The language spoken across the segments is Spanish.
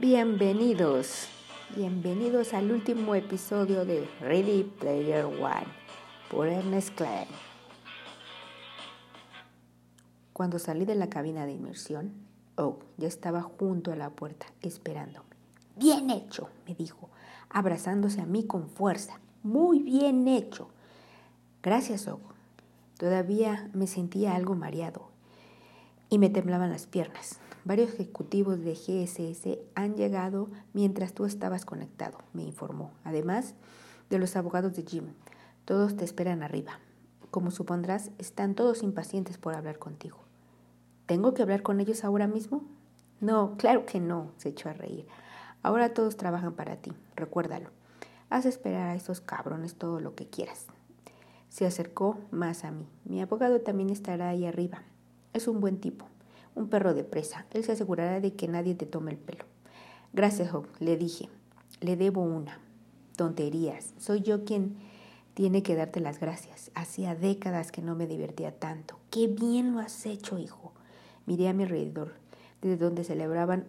Bienvenidos, bienvenidos al último episodio de Ready Player One por Ernest Klein. Cuando salí de la cabina de inmersión, Oak ya estaba junto a la puerta esperándome. Bien hecho, me dijo, abrazándose a mí con fuerza. Muy bien hecho. Gracias, Oak. Todavía me sentía algo mareado y me temblaban las piernas. Varios ejecutivos de GSS han llegado mientras tú estabas conectado, me informó. Además de los abogados de Jim, todos te esperan arriba. Como supondrás, están todos impacientes por hablar contigo. ¿Tengo que hablar con ellos ahora mismo? No, claro que no, se echó a reír. Ahora todos trabajan para ti, recuérdalo. Haz esperar a esos cabrones todo lo que quieras. Se acercó más a mí. Mi abogado también estará ahí arriba. Es un buen tipo un perro de presa. Él se asegurará de que nadie te tome el pelo. Gracias, Hawk, le dije. Le debo una. Tonterías. Soy yo quien tiene que darte las gracias. Hacía décadas que no me divertía tanto. Qué bien lo has hecho, hijo. Miré a mi alrededor, desde donde celebraban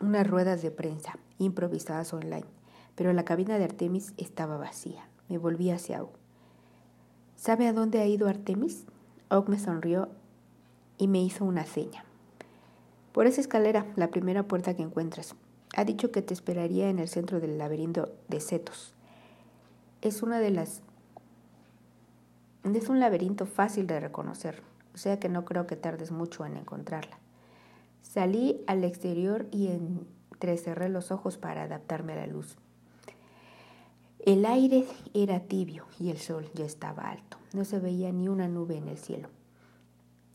unas ruedas de prensa improvisadas online, pero la cabina de Artemis estaba vacía. Me volví hacia Hawk. ¿Sabe a dónde ha ido Artemis? Hawk me sonrió y me hizo una seña. Por esa escalera, la primera puerta que encuentras. Ha dicho que te esperaría en el centro del laberinto de setos. Es una de las... Es un laberinto fácil de reconocer, o sea que no creo que tardes mucho en encontrarla. Salí al exterior y entrecerré los ojos para adaptarme a la luz. El aire era tibio y el sol ya estaba alto. No se veía ni una nube en el cielo.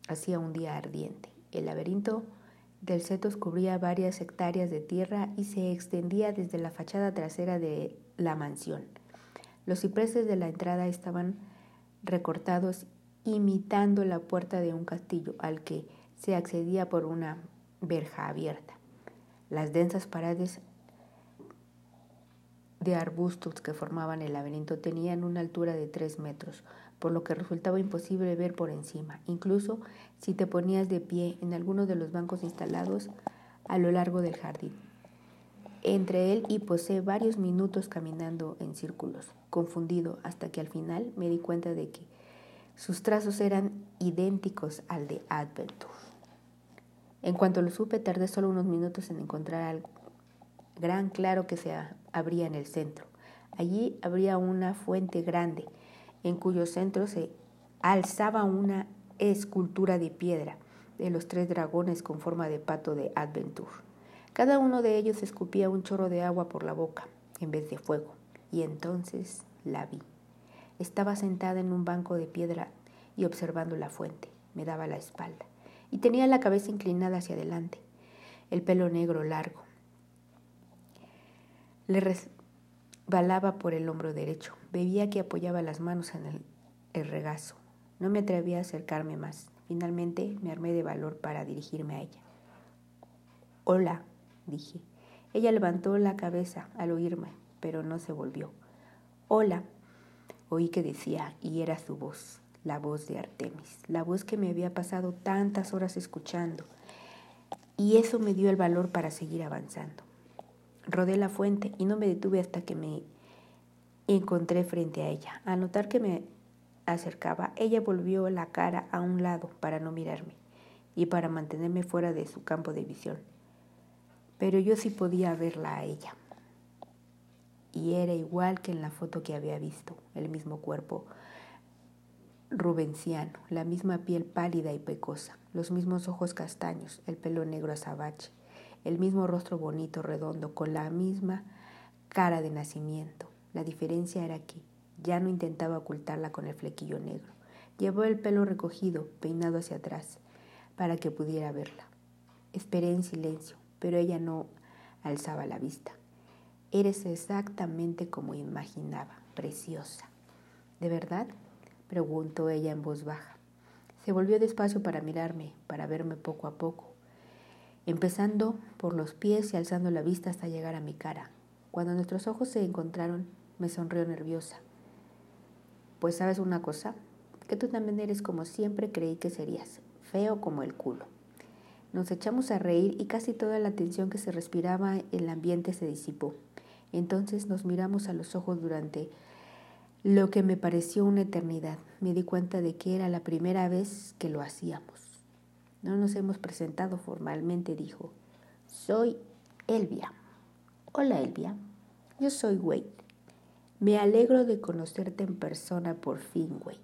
Hacía un día ardiente. El laberinto del Cetos cubría varias hectáreas de tierra y se extendía desde la fachada trasera de la mansión. Los cipreses de la entrada estaban recortados imitando la puerta de un castillo al que se accedía por una verja abierta. Las densas paredes de arbustos que formaban el laberinto tenían una altura de tres metros, por lo que resultaba imposible ver por encima, incluso si te ponías de pie en alguno de los bancos instalados a lo largo del jardín. Entre él y posee varios minutos caminando en círculos, confundido, hasta que al final me di cuenta de que sus trazos eran idénticos al de Adventure. En cuanto lo supe, tardé solo unos minutos en encontrar algo gran claro que se abría en el centro. Allí habría una fuente grande, en cuyo centro se alzaba una escultura de piedra de los tres dragones con forma de pato de Adventure. Cada uno de ellos escupía un chorro de agua por la boca en vez de fuego, y entonces la vi. Estaba sentada en un banco de piedra y observando la fuente. Me daba la espalda y tenía la cabeza inclinada hacia adelante, el pelo negro largo. Le balaba por el hombro derecho. Veía que apoyaba las manos en el, regazo. No me atreví a acercarme más. Finalmente me armé de valor para dirigirme a ella. Hola, dije. Ella levantó la cabeza al oírme, pero no se volvió. Hola, oí que decía, y era su voz, la voz de Artemis, la voz que me había pasado tantas horas escuchando. Y eso me dio el valor para seguir avanzando. Rodé la fuente y no me detuve hasta que me encontré frente a ella. Al notar que me acercaba, ella volvió la cara a un lado para no mirarme y para mantenerme fuera de su campo de visión. Pero yo sí podía verla a ella. Y era igual que en la foto que había visto, el mismo cuerpo rubenciano, la misma piel pálida y pecosa, los mismos ojos castaños, el pelo negro azabache el mismo rostro bonito, redondo, con la misma cara de nacimiento. La diferencia era que ya no intentaba ocultarla con el flequillo negro. Llevó el pelo recogido, peinado hacia atrás, para que pudiera verla. Esperé en silencio, pero ella no alzaba la vista. Eres exactamente como imaginaba, preciosa. ¿De verdad? preguntó ella en voz baja. Se volvió despacio para mirarme, para verme poco a poco empezando por los pies y alzando la vista hasta llegar a mi cara. Cuando nuestros ojos se encontraron, me sonrió nerviosa. Pues sabes una cosa, que tú también eres como siempre creí que serías, feo como el culo. Nos echamos a reír y casi toda la tensión que se respiraba en el ambiente se disipó. Entonces nos miramos a los ojos durante lo que me pareció una eternidad. Me di cuenta de que era la primera vez que lo hacíamos. No nos hemos presentado formalmente, dijo. Soy Elvia. Hola, Elvia. Yo soy Wade. Me alegro de conocerte en persona por fin, Wade.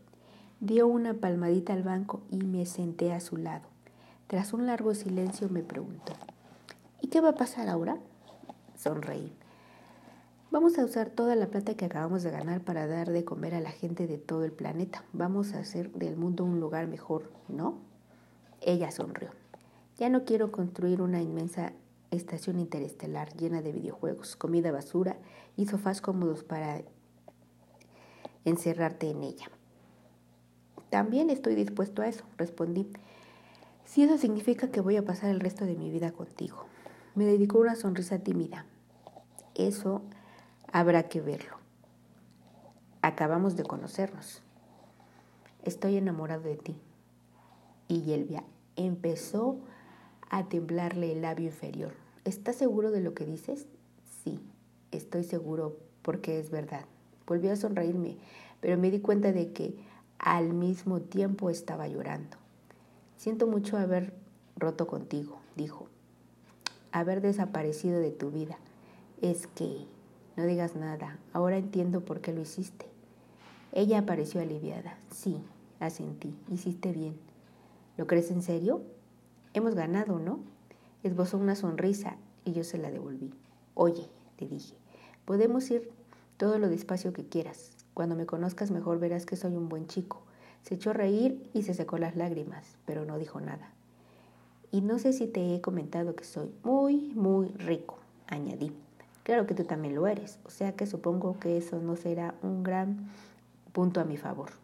Dio una palmadita al banco y me senté a su lado. Tras un largo silencio me preguntó, ¿y qué va a pasar ahora? Sonreí. Vamos a usar toda la plata que acabamos de ganar para dar de comer a la gente de todo el planeta. Vamos a hacer del mundo un lugar mejor, ¿no? Ella sonrió. Ya no quiero construir una inmensa estación interestelar llena de videojuegos, comida basura y sofás cómodos para encerrarte en ella. También estoy dispuesto a eso, respondí si eso significa que voy a pasar el resto de mi vida contigo. Me dedicó una sonrisa tímida. Eso habrá que verlo. Acabamos de conocernos. Estoy enamorado de ti. Y Yelvia empezó a temblarle el labio inferior. ¿Estás seguro de lo que dices? Sí, estoy seguro porque es verdad. Volvió a sonreírme, pero me di cuenta de que al mismo tiempo estaba llorando. Siento mucho haber roto contigo, dijo, haber desaparecido de tu vida. Es que, no digas nada, ahora entiendo por qué lo hiciste. Ella apareció aliviada. Sí, asentí, hiciste bien. ¿Lo crees en serio? Hemos ganado, ¿no? Esbozó una sonrisa y yo se la devolví. Oye, te dije, podemos ir todo lo despacio que quieras. Cuando me conozcas mejor verás que soy un buen chico. Se echó a reír y se secó las lágrimas, pero no dijo nada. Y no sé si te he comentado que soy muy, muy rico, añadí. Claro que tú también lo eres, o sea que supongo que eso no será un gran punto a mi favor.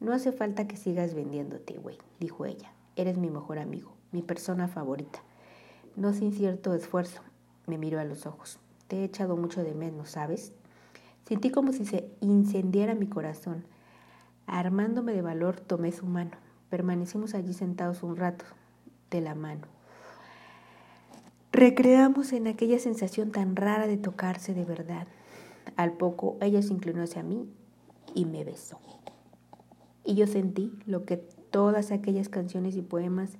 No hace falta que sigas vendiéndote, güey, dijo ella. Eres mi mejor amigo, mi persona favorita. No sin cierto esfuerzo, me miró a los ojos. Te he echado mucho de menos, ¿sabes? Sentí como si se incendiara mi corazón Armándome de valor, tomé su mano. Permanecimos allí sentados un rato, de la mano. Recreamos en aquella sensación tan rara de tocarse de verdad. Al poco ella se inclinó hacia mí y me besó. Y yo sentí lo que todas aquellas canciones y poemas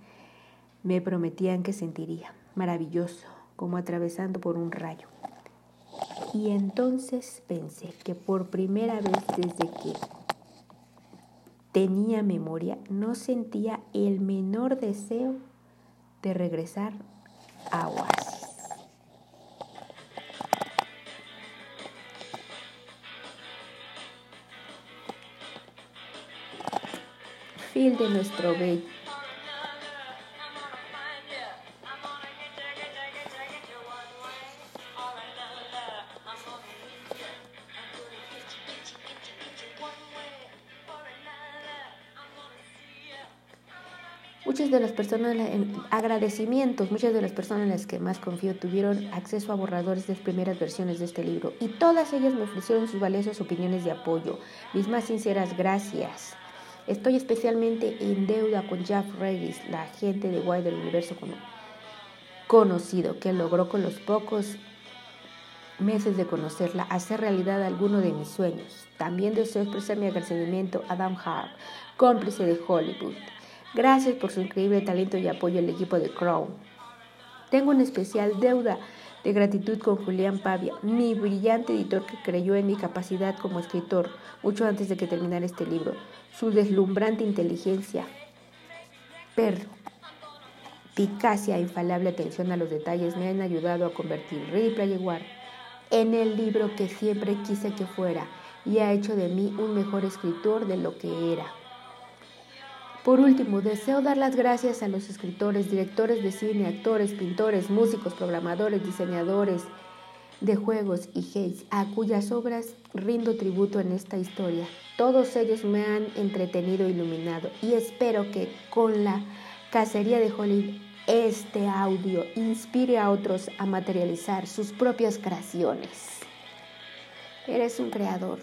me prometían que sentiría. Maravilloso, como atravesando por un rayo. Y entonces pensé que por primera vez desde que tenía memoria, no sentía el menor deseo de regresar a Oasis. Fin de nuestro bello Muchas de las personas, en agradecimientos, muchas de las personas en las que más confío tuvieron acceso a borradores de primeras versiones de este libro y todas ellas me ofrecieron sus valiosas opiniones de apoyo. Mis más sinceras gracias. Estoy especialmente en deuda con Jeff Regis, la agente de Wild del universo conocido, que logró con los pocos meses de conocerla hacer realidad alguno de mis sueños. También deseo expresar mi agradecimiento a Adam Hart, cómplice de Hollywood Gracias por su increíble talento y apoyo al equipo de Crown. Tengo una especial deuda de gratitud con Julián Pavia, mi brillante editor que creyó en mi capacidad como escritor mucho antes de que terminara este libro. Su deslumbrante inteligencia, perspicacia e infalable atención a los detalles me han ayudado a convertir Ready Player en el libro que siempre quise que fuera y ha hecho de mí un mejor escritor de lo que era. Por último, deseo dar las gracias a los escritores, directores de cine, actores, pintores, músicos, programadores, diseñadores de juegos y hates, a cuyas obras rindo tributo en esta historia. Todos ellos me han entretenido e iluminado y espero que con la cacería de Hollywood este audio inspire a otros a materializar sus propias creaciones. Eres un creador,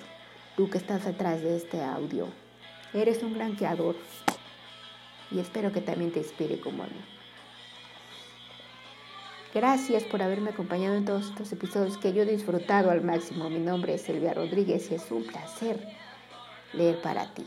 tú que estás detrás de este audio. Eres un gran creador y espero que también te inspire como a mí. Gracias por haberme acompañado en todos estos episodios que yo he disfrutado al máximo. Mi nombre es Silvia Rodríguez y es un placer leer para ti.